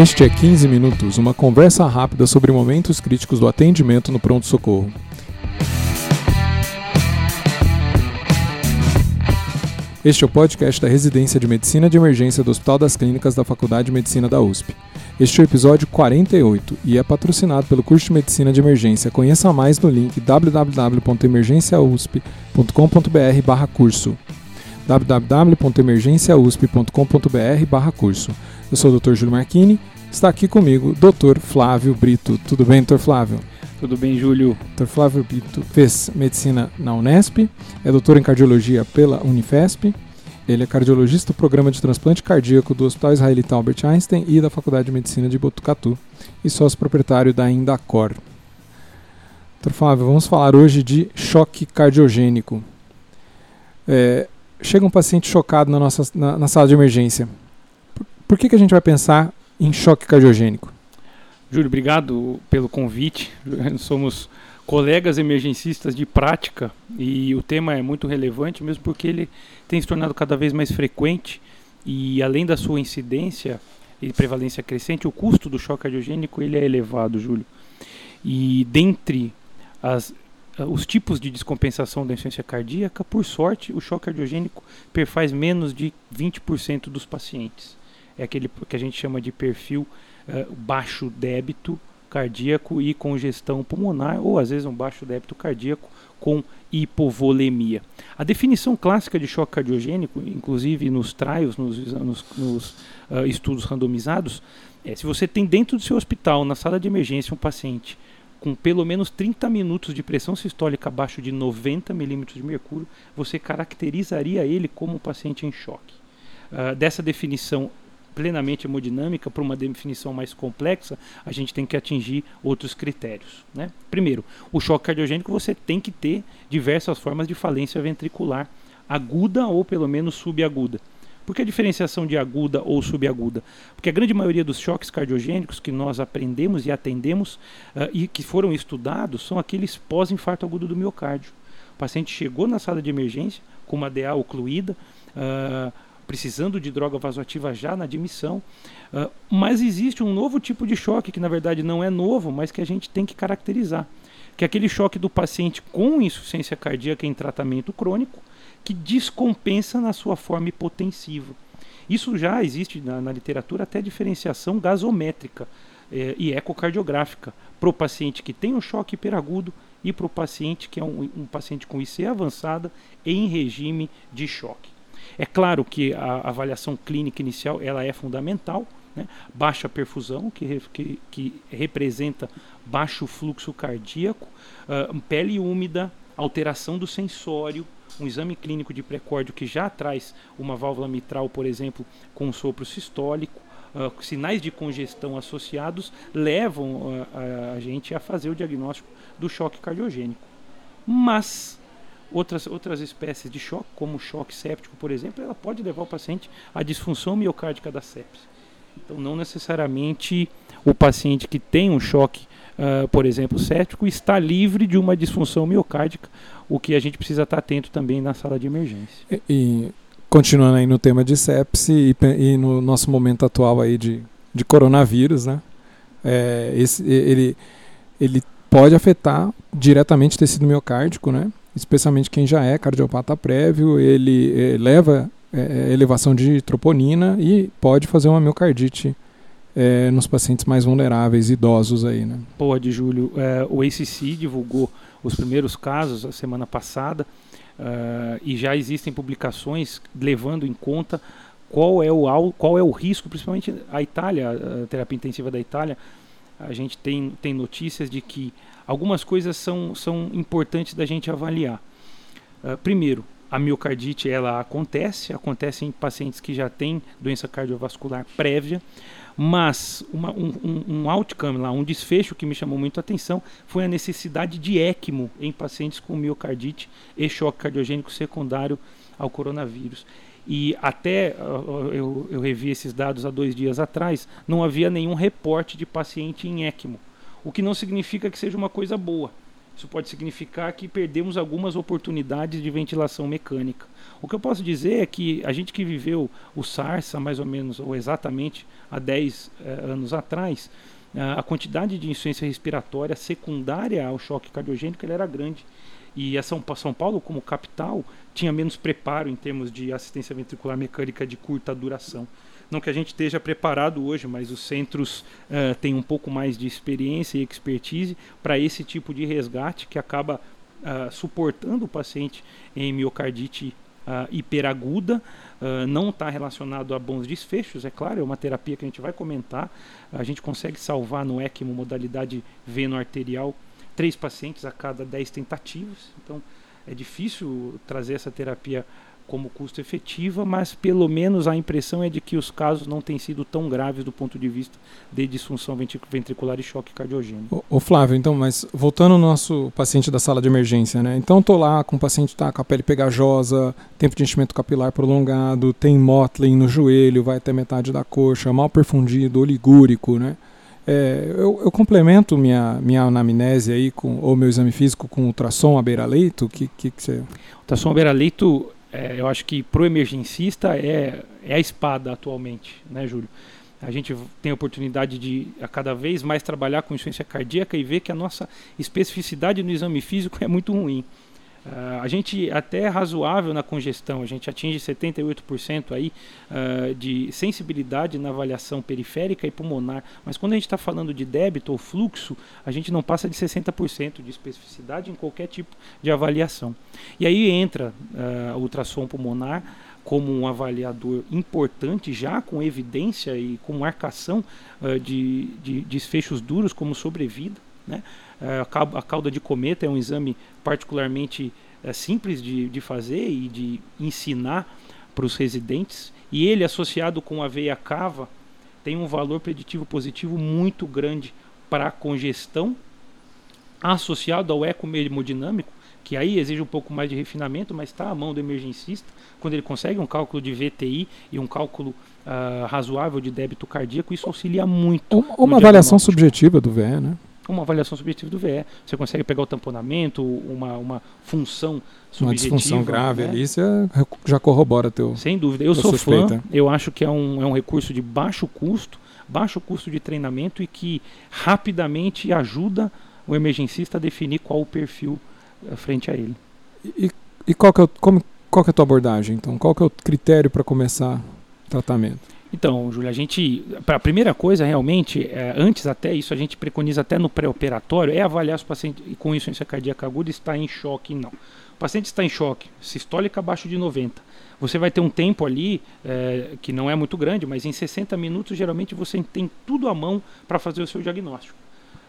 Este é 15 Minutos, uma conversa rápida sobre momentos críticos do atendimento no pronto-socorro. Este é o podcast da Residência de Medicina de Emergência do Hospital das Clínicas da Faculdade de Medicina da USP. Este é o episódio 48 e é patrocinado pelo curso de Medicina de Emergência. Conheça mais no link www.emergenciausp.com.br/curso www.emergenciausp.com.br/curso. Eu sou o Dr. Júlio Marchini. Está aqui comigo o Dr. Flávio Brito. Tudo bem, Dr. Flávio? Tudo bem, Júlio. Dr. Flávio Brito fez medicina na Unesp, é doutor em cardiologia pela Unifesp. Ele é cardiologista do programa de transplante cardíaco do Hospital Israelita Albert Einstein e da Faculdade de Medicina de Botucatu e sócio proprietário da Indacor. Dr. Flávio, vamos falar hoje de choque cardiogênico. É, chega um paciente chocado na, nossa, na, na sala de emergência por que, que a gente vai pensar em choque cardiogênico? Júlio, obrigado pelo convite. Somos colegas emergencistas de prática e o tema é muito relevante, mesmo porque ele tem se tornado cada vez mais frequente e além da sua incidência e prevalência crescente, o custo do choque cardiogênico ele é elevado, Júlio. E dentre as, os tipos de descompensação da insuficiência cardíaca, por sorte, o choque cardiogênico perfaz menos de 20% dos pacientes é aquele que a gente chama de perfil uh, baixo débito cardíaco e congestão pulmonar, ou às vezes um baixo débito cardíaco com hipovolemia. A definição clássica de choque cardiogênico, inclusive nos trials, nos, nos, nos uh, estudos randomizados, é se você tem dentro do seu hospital, na sala de emergência, um paciente com pelo menos 30 minutos de pressão sistólica abaixo de 90 milímetros de mercúrio, você caracterizaria ele como um paciente em choque. Uh, dessa definição plenamente hemodinâmica, para uma definição mais complexa, a gente tem que atingir outros critérios. Né? Primeiro, o choque cardiogênico você tem que ter diversas formas de falência ventricular, aguda ou pelo menos subaguda. Por que a diferenciação de aguda ou subaguda? Porque a grande maioria dos choques cardiogênicos que nós aprendemos e atendemos uh, e que foram estudados são aqueles pós-infarto agudo do miocárdio. O paciente chegou na sala de emergência com uma DA ocluída, uh, precisando de droga vasoativa já na admissão. Uh, mas existe um novo tipo de choque, que na verdade não é novo, mas que a gente tem que caracterizar. Que é aquele choque do paciente com insuficiência cardíaca em tratamento crônico, que descompensa na sua forma hipotensiva. Isso já existe na, na literatura até diferenciação gasométrica eh, e ecocardiográfica para o paciente que tem um choque hiperagudo e para o paciente que é um, um paciente com IC avançada em regime de choque. É claro que a avaliação clínica inicial ela é fundamental, né? baixa perfusão, que, que, que, representa baixo fluxo cardíaco, uh, pele úmida, alteração do sensório, um exame clínico de precórdio que já traz uma válvula mitral, por exemplo, com sopro sistólico, uh, sinais de congestão associados levam uh, a, a gente a fazer o diagnóstico do choque cardiogênico. Mas Outras, outras espécies de choque, como choque séptico, por exemplo, ela pode levar o paciente à disfunção miocárdica da sepse. Então, não necessariamente o paciente que tem um choque, uh, por exemplo, séptico, está livre de uma disfunção miocárdica, o que a gente precisa estar atento também na sala de emergência. E, e continuando aí no tema de sepse e, e, no nosso momento atual aí de, de coronavírus, né? É, esse, ele, ele pode afetar diretamente tecido miocárdico, né? Especialmente quem já é cardiopata prévio, ele eh, leva eh, elevação de troponina e pode fazer uma miocardite eh, nos pacientes mais vulneráveis, idosos aí, né? Pode, Júlio. É, o ACC divulgou os primeiros casos a semana passada uh, e já existem publicações levando em conta qual é o qual é o risco, principalmente a Itália, a terapia intensiva da Itália. A gente tem, tem notícias de que algumas coisas são, são importantes da gente avaliar. Uh, primeiro, a miocardite ela acontece, acontece em pacientes que já têm doença cardiovascular prévia, mas uma, um, um, outcome lá, um desfecho que me chamou muito a atenção foi a necessidade de ECMO em pacientes com miocardite e choque cardiogênico secundário ao coronavírus. E até eu, eu revi esses dados há dois dias atrás, não havia nenhum reporte de paciente em ECMO o que não significa que seja uma coisa boa. isso pode significar que perdemos algumas oportunidades de ventilação mecânica. O que eu posso dizer é que a gente que viveu o SARS há mais ou menos, ou exatamente há 10 eh, anos atrás, a quantidade de insuficiência respiratória secundária ao choque cardiogênico era grande. E a São, São Paulo, como capital, tinha menos preparo em termos de assistência ventricular mecânica de curta duração. Não que a gente esteja preparado hoje, mas os centros uh, têm um pouco mais de experiência e expertise para esse tipo de resgate que acaba uh, suportando o paciente em miocardite uh, hiperaguda. não está relacionado a bons desfechos, é claro, é uma terapia que a gente vai comentar. A gente consegue salvar no ECMO modalidade veno-arterial três pacientes a cada dez tentativas. Então é difícil trazer essa terapia como custo efetiva, mas pelo menos a impressão é de que os casos não têm sido tão graves do ponto de vista de disfunção ventricular e choque cardiogênico. Ô, Flávio, então, mas voltando ao nosso paciente da sala de emergência, né? Então tô lá com o paciente tá com a pele pegajosa, tempo de enchimento capilar prolongado, tem mottling no joelho, vai até metade da coxa, mal perfundido, oligúrico, né? É, eu, eu, complemento minha, minha anamnese aí, com, ou meu exame físico com ultrassom à beira-leito? Que, que, que você... Ultrassom à beira-leito é, eu acho que para o emergencista é, é a espada atualmente, né, Júlio? A gente tem a oportunidade de a cada vez mais trabalhar com insuficiência cardíaca e ver que a nossa especificidade no exame físico é muito ruim. Uh, a gente até é razoável na congestão, a gente atinge 78% aí, uh, de sensibilidade na avaliação periférica e pulmonar, mas quando a gente está falando de débito ou fluxo, a gente não passa de 60% de especificidade em qualquer tipo de avaliação. E aí entra uh, ultrassom pulmonar como um avaliador importante, já com evidência e com marcação de, de desfechos duros como sobrevida. Né? É, a cauda de cometa é um exame particularmente é, simples de, de fazer e de ensinar para os residentes. E ele, associado com a veia cava, tem um valor preditivo positivo muito grande para a congestão, associado ao ecomodinâmico, que aí exige um pouco mais de refinamento, mas está à mão do emergencista, quando ele consegue um cálculo de VTI e um cálculo uh, razoável de débito cardíaco, isso auxilia muito. Uma avaliação subjetiva do VE, né? Uma avaliação subjetiva do VE. Você consegue pegar o tamponamento, uma, uma função subjetiva. Uma disfunção grave né? ali, você já corrobora teu Sem dúvida. Eu sou suspeita. fã, eu acho que é um, é um recurso de baixo custo, baixo custo de treinamento e que rapidamente ajuda o emergencista a definir qual o perfil eh, frente a ele. E, e qual, que é, como, qual que é a tua abordagem, então? Qual que é o critério para começar o tratamento? Então, Júlia, a gente, para a primeira coisa, realmente, é, antes até isso, a gente preconiza até no pré-operatório, é avaliar se o paciente com insuficiência cardíaca aguda está em choque não. O paciente está em choque, sistólica abaixo de 90. Você vai ter um tempo ali, é, que não é muito grande, mas em 60 minutos, geralmente, você tem tudo à mão para fazer o seu diagnóstico.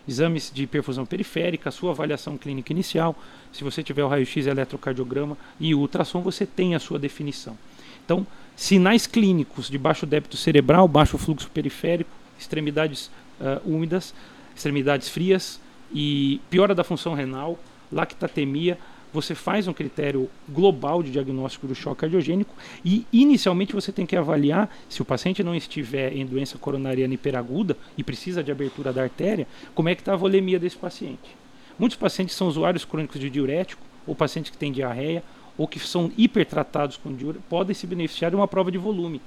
Exames de perfusão periférica, sua avaliação clínica inicial, se você tiver o raio-x, eletrocardiograma e ultrassom, você tem a sua definição. Então, Sinais clínicos de baixo débito cerebral, baixo fluxo periférico, extremidades uh, úmidas, extremidades frias e piora da função renal, lactatemia. Você faz um critério global de diagnóstico do choque cardiogênico e inicialmente você tem que avaliar se o paciente não estiver em doença coronariana hiperaguda e precisa de abertura da artéria, como é que está a volemia desse paciente. Muitos pacientes são usuários crônicos de diurético ou pacientes que têm diarreia ou que são hipertratados com diúria podem se beneficiar de uma prova de volume.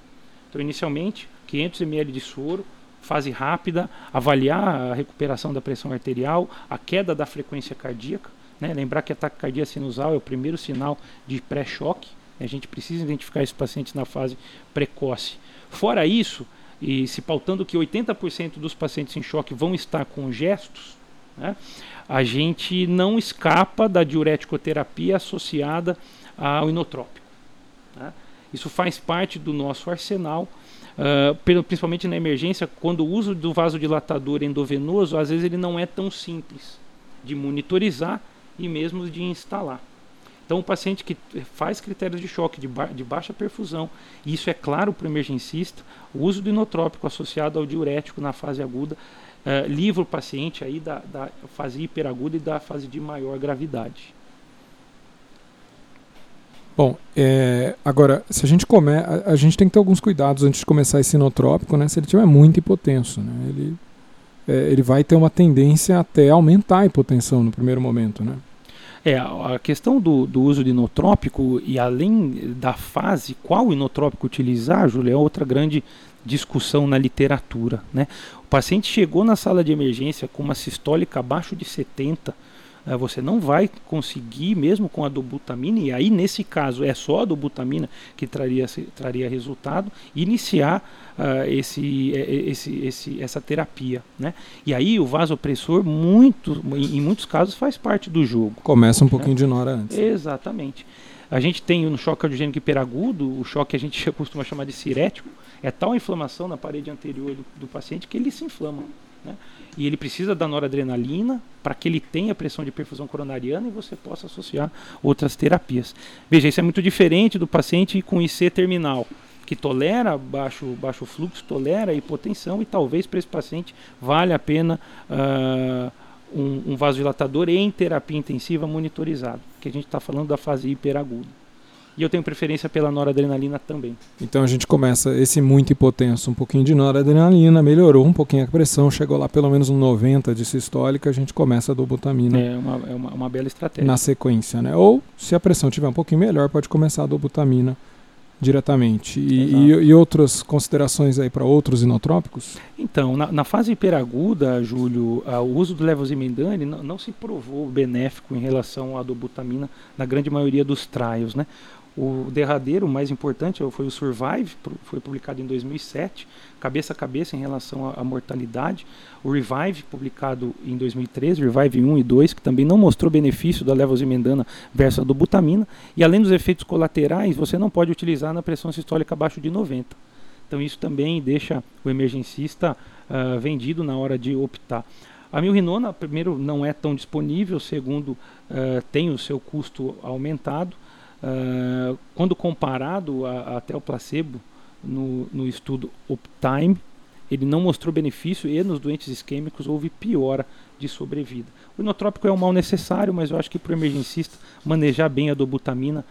Então, inicialmente, 500 ml de soro, fase rápida, avaliar a recuperação da pressão arterial, a queda da frequência cardíaca. Né? Lembrar que a taquicardia sinusal é o primeiro sinal de pré-choque. A gente precisa identificar esses pacientes na fase precoce. Fora isso, e se pautando que 80% dos pacientes em choque vão estar com gestos, né? a gente não escapa da diureticoterapia associada ao inotrópico. Né? Isso faz parte do nosso arsenal, uh, principalmente na emergência, quando o uso do vasodilatador endovenoso, às vezes ele não é tão simples de monitorizar e mesmo de instalar. Então, o paciente que faz critérios de choque de, ba de baixa perfusão, e isso é claro para o emergencista, o uso do inotrópico associado ao diurético na fase aguda uh, livra o paciente aí da, da fase hiperaguda e da fase de maior gravidade. Bom, é, agora, se a gente come, a, a, gente tem que ter alguns cuidados antes de começar esse inotrópico, né? Se ele tiver muito hipotenso, né? Ele é, ele vai ter uma tendência até aumentar a hipotensão no primeiro momento, né? É, a questão do, do uso de inotrópico e além da fase, qual inotrópico utilizar, Júlio, é outra grande discussão na literatura. Né? O paciente chegou na sala de emergência com uma sistólica abaixo de 70, eh, você não vai conseguir, mesmo com a dobutamina, e aí nesse caso é só a dobutamina que traria, traria resultado, iniciar uh, esse, esse, esse, essa terapia. Né? E aí o vasopressor, muito, em, em muitos casos, faz parte do jogo. Começa um pouquinho de nora antes. Exatamente. A gente tem no choque cardiogênico hiperagudo, o choque que a gente costuma chamar de cirético, é tal a inflamação na parede anterior do, do paciente que ele se inflama. Né? E ele precisa da noradrenalina para que ele tenha pressão de perfusão coronariana e você possa associar outras terapias. Veja, isso é muito diferente do paciente com IC terminal, que tolera baixo, baixo fluxo, tolera hipotensão e talvez para esse paciente vale a pena uh, um, um vasodilatador em terapia intensiva monitorizado, que a gente está falando da fase hiperaguda. E eu tenho preferência pela noradrenalina também. Então a gente começa esse muito hipotenso, um pouquinho de noradrenalina, melhorou um pouquinho a pressão, chegou lá pelo menos um 90 de sistólica, a gente começa a dobutamina. É uma, é uma, uma bela estratégia. Na sequência, né? Ou se a pressão tiver um pouquinho melhor, pode começar a dobutamina diretamente. E, e, e, outras considerações aí para outros inotrópicos? Então, na, na fase hiperaguda, Júlio, uh, o uso do levozimendane não, não se provou benéfico em relação à dobutamina na grande maioria dos trials, né? O derradeiro, mais importante, foi o Survive, foi publicado em 2007, cabeça a cabeça em relação à, mortalidade. O Revive, publicado em 2013, Revive 1 e 2, que também não mostrou benefício da levozimendana versus a dobutamina. E além dos efeitos colaterais, você não pode utilizar na pressão sistólica abaixo de 90. Então isso também deixa o emergencista uh, vendido na hora de optar. A milrinona, primeiro, não é tão disponível, segundo, uh, tem o seu custo aumentado. Uh, quando comparado a, até o placebo no, no estudo Uptime, ele não mostrou benefício e nos doentes isquêmicos houve piora de sobrevida. O inotrópico é um mal necessário, mas eu acho que para o emergencista manejar bem a dobutamina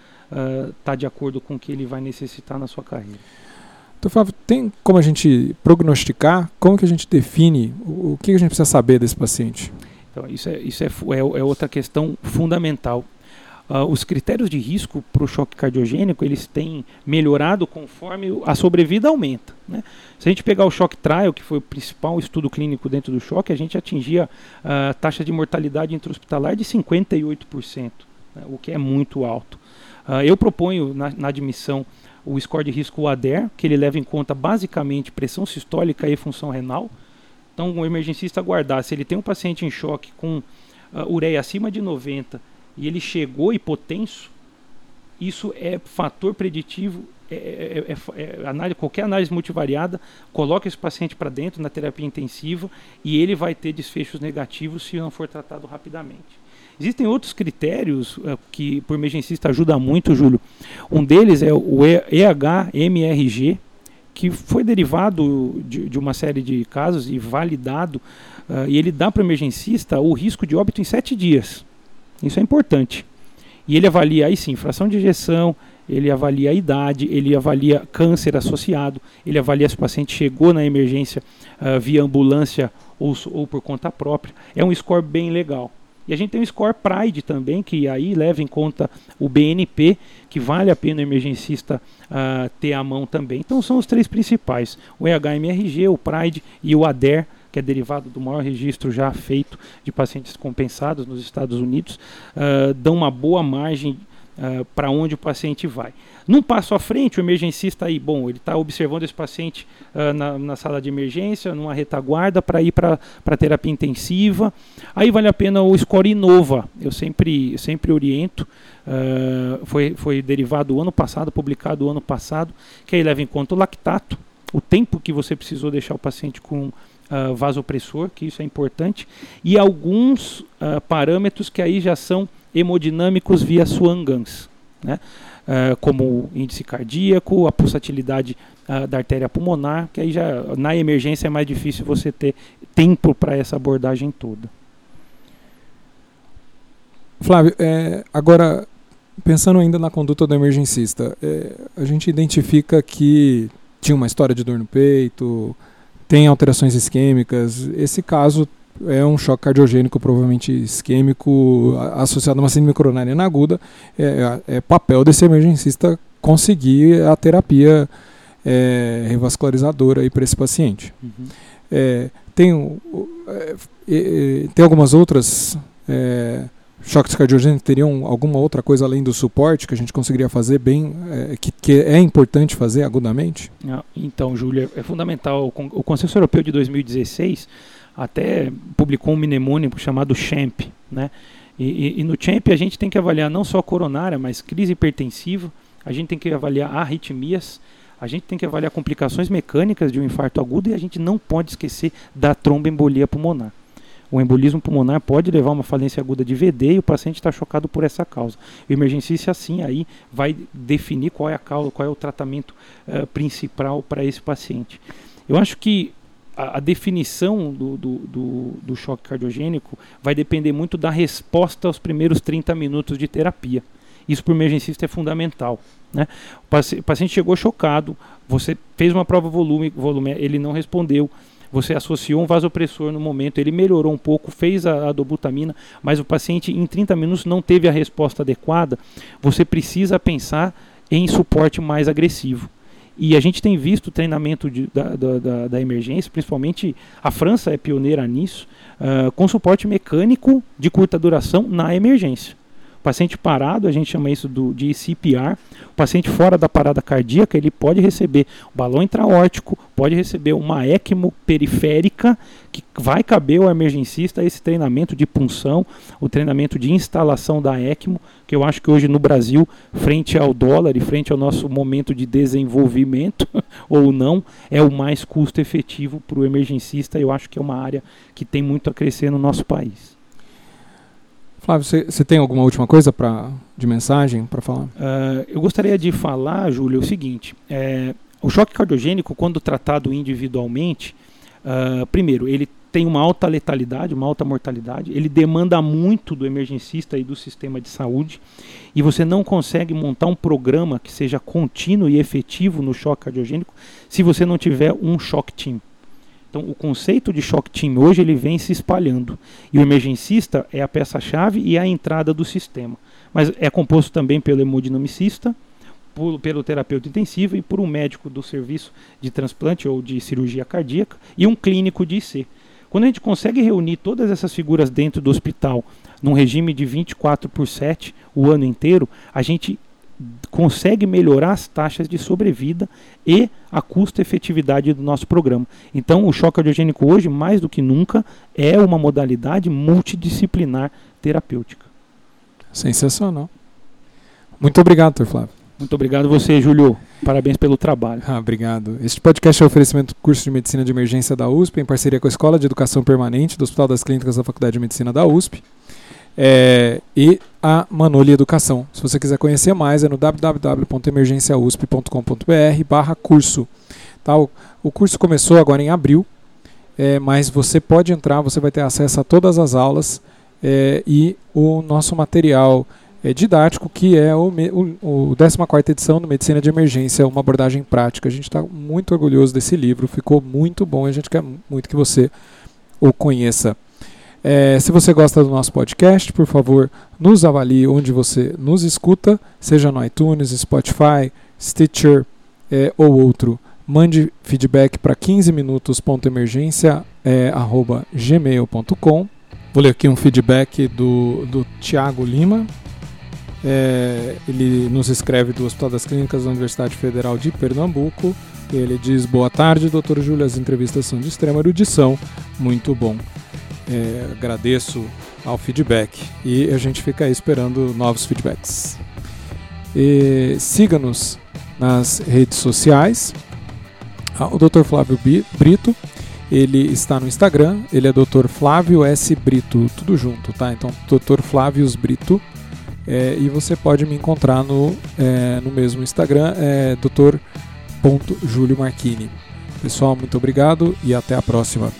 está uh, de acordo com o que ele vai necessitar na sua carreira. Então, Flávio, tem como a gente prognosticar? Como que a gente define o, o que a gente precisa saber desse paciente? Então, isso é, isso é, é, é outra questão fundamental. Uh, os critérios de risco para o choque cardiogênico eles têm melhorado conforme a sobrevida aumenta. Né? Se a gente pegar o choque trial, que foi o principal estudo clínico dentro do choque, a gente atingia a uh, taxa de mortalidade intra-hospitalar de 58%, né? o que é muito alto. Uh, eu proponho na, na, admissão o score de risco ADER, que ele leva em conta basicamente pressão sistólica e função renal. Então, o emergencista aguardar, se ele tem um paciente em choque com ureia acima de 90 e ele chegou hipotenso, isso é fator preditivo. É, é, é, é, é análise, qualquer análise multivariada coloca esse paciente para dentro na terapia intensiva e ele vai ter desfechos negativos se não for tratado rapidamente. Existem outros critérios uh, que por emergencista ajuda muito, Júlio. Um deles é o EHMRG, que foi derivado de, de, uma série de casos e validado, uh, e ele dá para o emergencista o risco de óbito em sete dias. Isso é importante. E ele avalia aí sim fração de injeção, ele avalia a idade, ele avalia câncer associado, ele avalia se o paciente chegou na emergência uh, via ambulância ou, ou por conta própria. É um score bem legal. E a gente tem o score Pride também, que aí leva em conta o BNP, que vale a pena o emergencista uh, ter à mão também. Então são os três principais: o EHMRG, o Pride e o ADER que é derivado do maior registro já feito de pacientes compensados nos Estados Unidos, uh, dão uma boa margem uh, para onde o paciente vai. Num passo à frente, o emergencista aí, bom, ele está observando esse paciente uh, na, na, sala de emergência, numa retaguarda, para ir para terapia intensiva. Aí vale a pena o score Inova. Eu sempre, sempre oriento. Uh, foi, foi derivado ano passado, publicado o ano passado, que aí leva em conta o lactato, o tempo que você precisou deixar o paciente com uh, vasopressor, que isso é importante, e alguns uh, parâmetros que aí já são hemodinâmicos via Swan-Ganz, né? Uh, como índice cardíaco, a pulsatilidade da artéria pulmonar, que aí já na emergência é mais difícil você ter tempo para essa abordagem toda. Flávio, é, agora pensando ainda na conduta do emergencista, é, a gente identifica que tinha uma história de dor no peito, tem alterações isquêmicas. Esse caso é um choque cardiogênico, provavelmente isquêmico, associado a uma síndrome coronariana aguda. É, é, é papel desse emergencista conseguir a terapia é, revascularizadora para esse paciente. Uhum. É, tem, é, tem algumas outras é, choques cardiogênicos, teriam alguma outra coisa além do suporte que a gente conseguiria fazer bem, é, que, que, é importante fazer agudamente? Ah, então, Júlia, é fundamental. O Consenso Europeu de 2016 até publicou um mnemônico chamado CHAMP, né? E, e, e, no CHAMP a gente tem que avaliar não só coronária, mas crise hipertensiva, a gente tem que avaliar arritmias, a gente tem que avaliar complicações mecânicas de um infarto agudo e a gente não pode esquecer da tromboembolia pulmonar. O embolismo pulmonar pode levar a uma falência aguda de VD e o paciente está chocado por essa causa. O emergencista, assim, aí vai definir qual é a causa, qual é o tratamento uh, principal para esse paciente. Eu acho que a, a definição do, do, do, do choque cardiogênico vai depender muito da resposta aos primeiros 30 minutos de terapia. Isso para o emergencista é fundamental. Né? O paciente chegou chocado, você fez uma prova volume, volume, ele não respondeu, você associou um vasopressor no momento, ele melhorou um pouco, fez a, a dobutamina, mas o paciente em 30 minutos não teve a resposta adequada, você precisa pensar em suporte mais agressivo. E a gente tem visto o treinamento de, da, da, da, emergência, principalmente a França é pioneira nisso, uh, com suporte mecânico de curta duração na emergência. Paciente parado, a gente chama isso do, de CPR. O paciente fora da parada cardíaca, ele pode receber balão intraórtico, pode receber uma ECMO periférica, que vai caber ao emergencista esse treinamento de punção, o treinamento de instalação da ECMO, que eu acho que hoje no Brasil, frente ao dólar e frente ao nosso momento de desenvolvimento, ou não, é o mais custo efetivo para o emergencista. Eu acho que é uma área que tem muito a crescer no nosso país. Flávio, você tem alguma última coisa pra, de mensagem para falar? Uh, eu gostaria de falar, Júlio, o seguinte: é, o choque cardiogênico, quando tratado individualmente, uh, primeiro, ele tem uma alta letalidade, uma alta mortalidade, ele demanda muito do emergencista e do sistema de saúde, e você não consegue montar um programa que seja contínuo e efetivo no choque cardiogênico se você não tiver um choque team. Então, o conceito de shock team hoje ele vem se espalhando. E o emergencista é a peça-chave e a entrada do sistema. Mas é composto também pelo hemodinamicista, por, pelo terapeuta intensivo e por um médico do serviço de transplante ou de cirurgia cardíaca e um clínico de IC. Quando a gente consegue reunir todas essas figuras dentro do hospital, num regime de 24 por 7 o ano inteiro, a gente consegue melhorar as taxas de sobrevida e a custo-efetividade do nosso programa. Então, o choque cardiogênico hoje, mais do que nunca, é uma modalidade multidisciplinar terapêutica. Sensacional. Muito obrigado, Dr. Flávio. Muito obrigado você, Júlio. Parabéns pelo trabalho. Ah, obrigado. Este podcast é um oferecimento do curso de Medicina de Emergência da USP, em parceria com a Escola de Educação Permanente do Hospital das Clínicas da Faculdade de Medicina da USP é, e a Manoli Educação. Se você quiser conhecer mais, é no www.emergenciausp.com.br barra curso. Tá? O, o, curso começou agora em abril, é, mas você pode entrar, você vai ter acesso a todas as aulas é, e o nosso material é, didático, que é o, o, o 14ª edição do Medicina de Emergência, uma abordagem prática. A gente está muito orgulhoso desse livro, ficou muito bom e a gente quer muito que você o conheça. É, se você gosta do nosso podcast, por favor, nos avalie onde você nos escuta, seja no iTunes, Spotify, Stitcher é, ou outro. Mande feedback para 15minutos.emergência.gmail.com. É, Vou ler aqui um feedback do, do Tiago Lima. É, ele nos escreve do Hospital das Clínicas da Universidade Federal de Pernambuco. Ele diz: Boa tarde, doutor Júlio. As entrevistas são de extrema erudição. Muito bom. É, agradeço ao feedback e a gente fica aí esperando novos feedbacks. Siga-nos nas redes sociais. Ah, o Dr. Flávio Brito, ele está no Instagram, ele é Dr. Flávio S. Brito, tudo junto, tá? Então, Dr. Flávio Brito. É, e você pode me encontrar no, é, no mesmo Instagram, é Dr. Júlio Marchini. Pessoal, muito obrigado e até a próxima.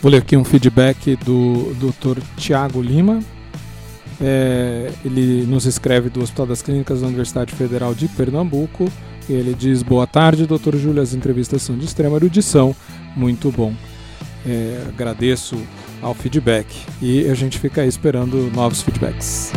Vou ler aqui um feedback do Dr. Tiago Lima. É, ele nos escreve do Hospital das Clínicas da Universidade Federal de Pernambuco. Ele diz: Boa tarde, doutor Júlio. As entrevistas são de extrema erudição. Muito bom. É, agradeço ao feedback e a gente fica aí esperando novos feedbacks.